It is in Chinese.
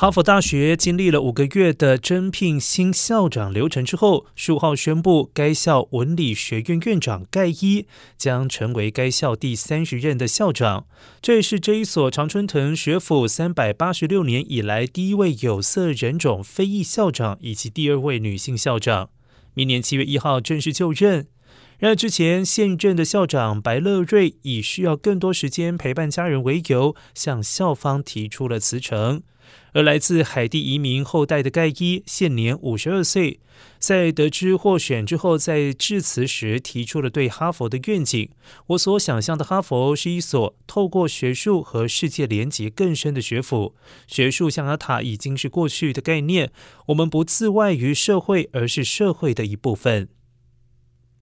哈佛大学经历了五个月的征聘新校长流程之后，十五号宣布，该校文理学院院长盖伊将成为该校第三十任的校长。这也是这一所常春藤学府三百八十六年以来第一位有色人种非裔校长，以及第二位女性校长。明年七月一号正式就任。然而，之前现任的校长白乐瑞以需要更多时间陪伴家人为由，向校方提出了辞呈。而来自海地移民后代的盖伊现年五十二岁，在得知获选之后，在致辞时提出了对哈佛的愿景。我所想象的哈佛是一所透过学术和世界连接更深的学府。学术象牙塔已经是过去的概念，我们不自外于社会，而是社会的一部分。